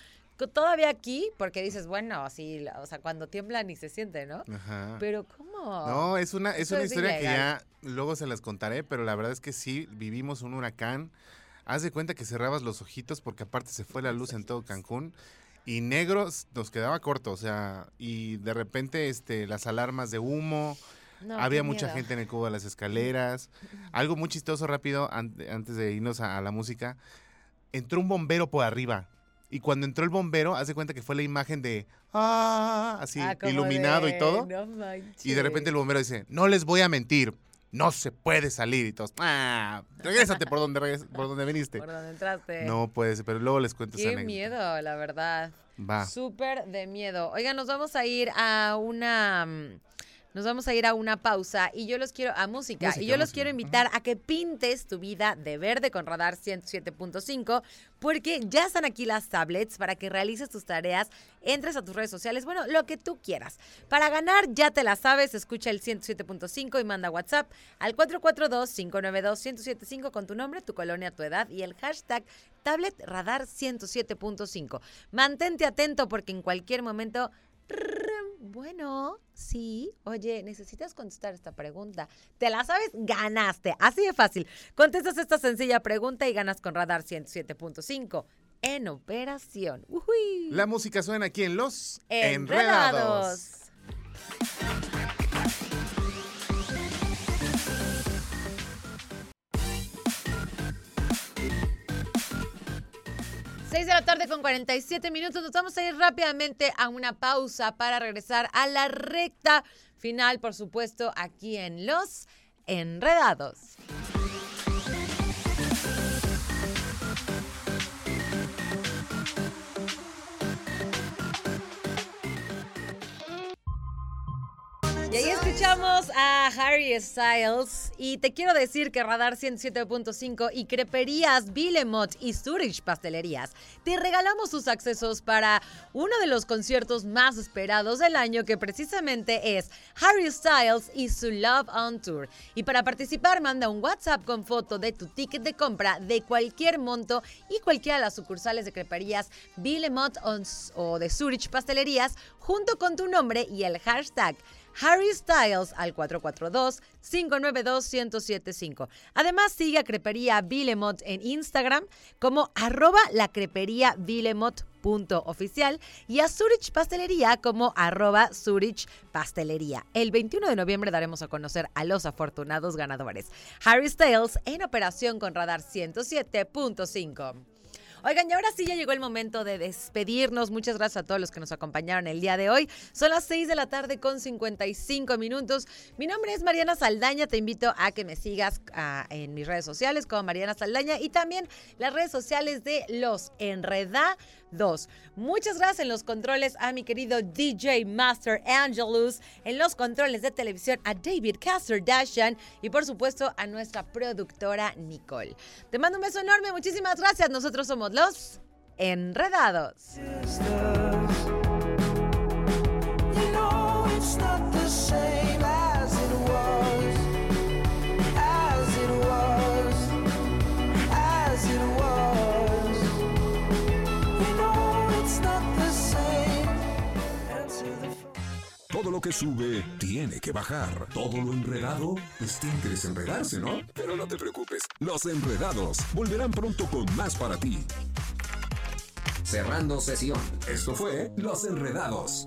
Todavía aquí, porque dices, bueno, así, o sea, cuando tiembla ni se siente, ¿no? Ajá. Pero ¿cómo? No, es una, es Eso una es historia que ya luego se las contaré, pero la verdad es que sí, vivimos un huracán. Haz de cuenta que cerrabas los ojitos porque aparte se fue la luz en todo Cancún y negros nos quedaba corto, o sea, y de repente este las alarmas de humo, No, había mucha miedo. gente en el cubo de las escaleras. Algo muy chistoso rápido an- antes de irnos a, a la música, entró un bombero por arriba. Y cuando entró el bombero, haz de cuenta que fue la imagen de ah, así Ah, iluminado de, y todo. no. Y de repente el bombero dice, no les voy a mentir, no se puede salir. Y todos, ah, regrésate por donde, regres- por donde viniste. Por donde entraste. No puede ser, pero luego les cuento esa Qué anécdota. miedo, la verdad. Va. Súper de miedo. Oigan, nos vamos a ir a una. Nos vamos a ir a una pausa y yo los quiero a música, Música, y yo los música. quiero invitar a que pintes tu vida de verde con Radar 107.5 porque ya están aquí las tablets para que realices tus tareas, entres a tus redes sociales, bueno, lo que tú quieras. Para ganar ya te la sabes, escucha el 107.5 y manda WhatsApp al 442-592-1075 con tu nombre, tu colonia, tu edad y el hashtag tablet radar 107.5. Mantente atento porque en cualquier momento bueno, sí. Oye, necesitas contestar esta pregunta. ¿Te la sabes? Ganaste. Así de fácil. Contestas esta sencilla pregunta y ganas con Radar 107.5. en operación. Ujuy. La música suena aquí en Los Enredados. Enredados. Seis de la tarde con 47 minutos. Nos vamos a ir rápidamente a una pausa para regresar a la recta final, por supuesto, aquí en Los Enredados. Y ahí escuchamos a Harry Styles y te quiero decir que Radar 107.5 y Creperías Villemot y Zurich Pastelerías te regalamos sus accesos para uno de los conciertos más esperados del año que precisamente es Harry Styles y su Love on Tour. Y para participar manda un WhatsApp con foto de tu ticket de compra de cualquier monto y cualquiera de las sucursales de Creperías Villemot o de Zurich Pastelerías junto con tu nombre y el hashtag Harry Styles al 442-592-1075. Además, sigue a Crepería Villemot en Instagram como arroba la crepería oficial y a Zurich Pastelería como arroba Zurich Pastelería. El 21 de noviembre daremos a conocer a los afortunados ganadores. Harry Styles en operación con Radar 107.5. Oigan, y ahora sí ya llegó el momento de despedirnos. Muchas gracias a todos los que nos acompañaron el día de hoy. Son las 6 de la tarde con 55 minutos. Mi nombre es Mariana Saldaña. Te invito a que me sigas ah, en mis redes sociales como Mariana Saldaña y también las redes sociales de Los Muchas gracias en los controles a mi querido DJ Master Angelus. En los controles de televisión a David Dashan y por supuesto a nuestra productora Nicole. Te mando un beso enorme. Muchísimas gracias. Nosotros somos los Enredados. Todo lo que sube tiene que bajar. Todo lo enredado, pues tiene que desenredarse, ¿no? Pero no te preocupes, los enredados volverán pronto con más para ti. Cerrando sesión. Esto fue Los Enredados.